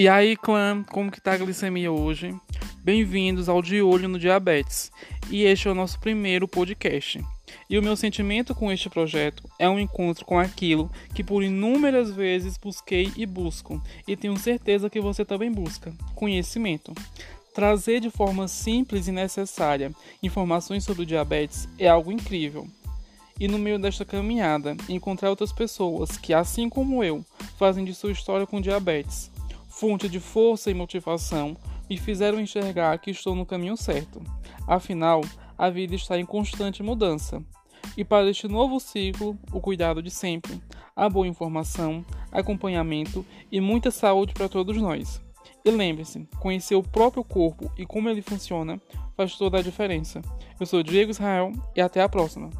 E aí, clã, como que tá a glicemia hoje? Bem-vindos ao De Olho no Diabetes. E este é o nosso primeiro podcast. E o meu sentimento com este projeto é um encontro com aquilo que por inúmeras vezes busquei e busco, e tenho certeza que você também busca: conhecimento. Trazer de forma simples e necessária informações sobre o diabetes é algo incrível. E no meio desta caminhada, encontrar outras pessoas que, assim como eu, fazem de sua história com diabetes fonte de força e motivação, me fizeram enxergar que estou no caminho certo. Afinal, a vida está em constante mudança. E para este novo ciclo, o cuidado de sempre, a boa informação, acompanhamento e muita saúde para todos nós. E lembre-se, conhecer o próprio corpo e como ele funciona faz toda a diferença. Eu sou Diego Israel e até a próxima.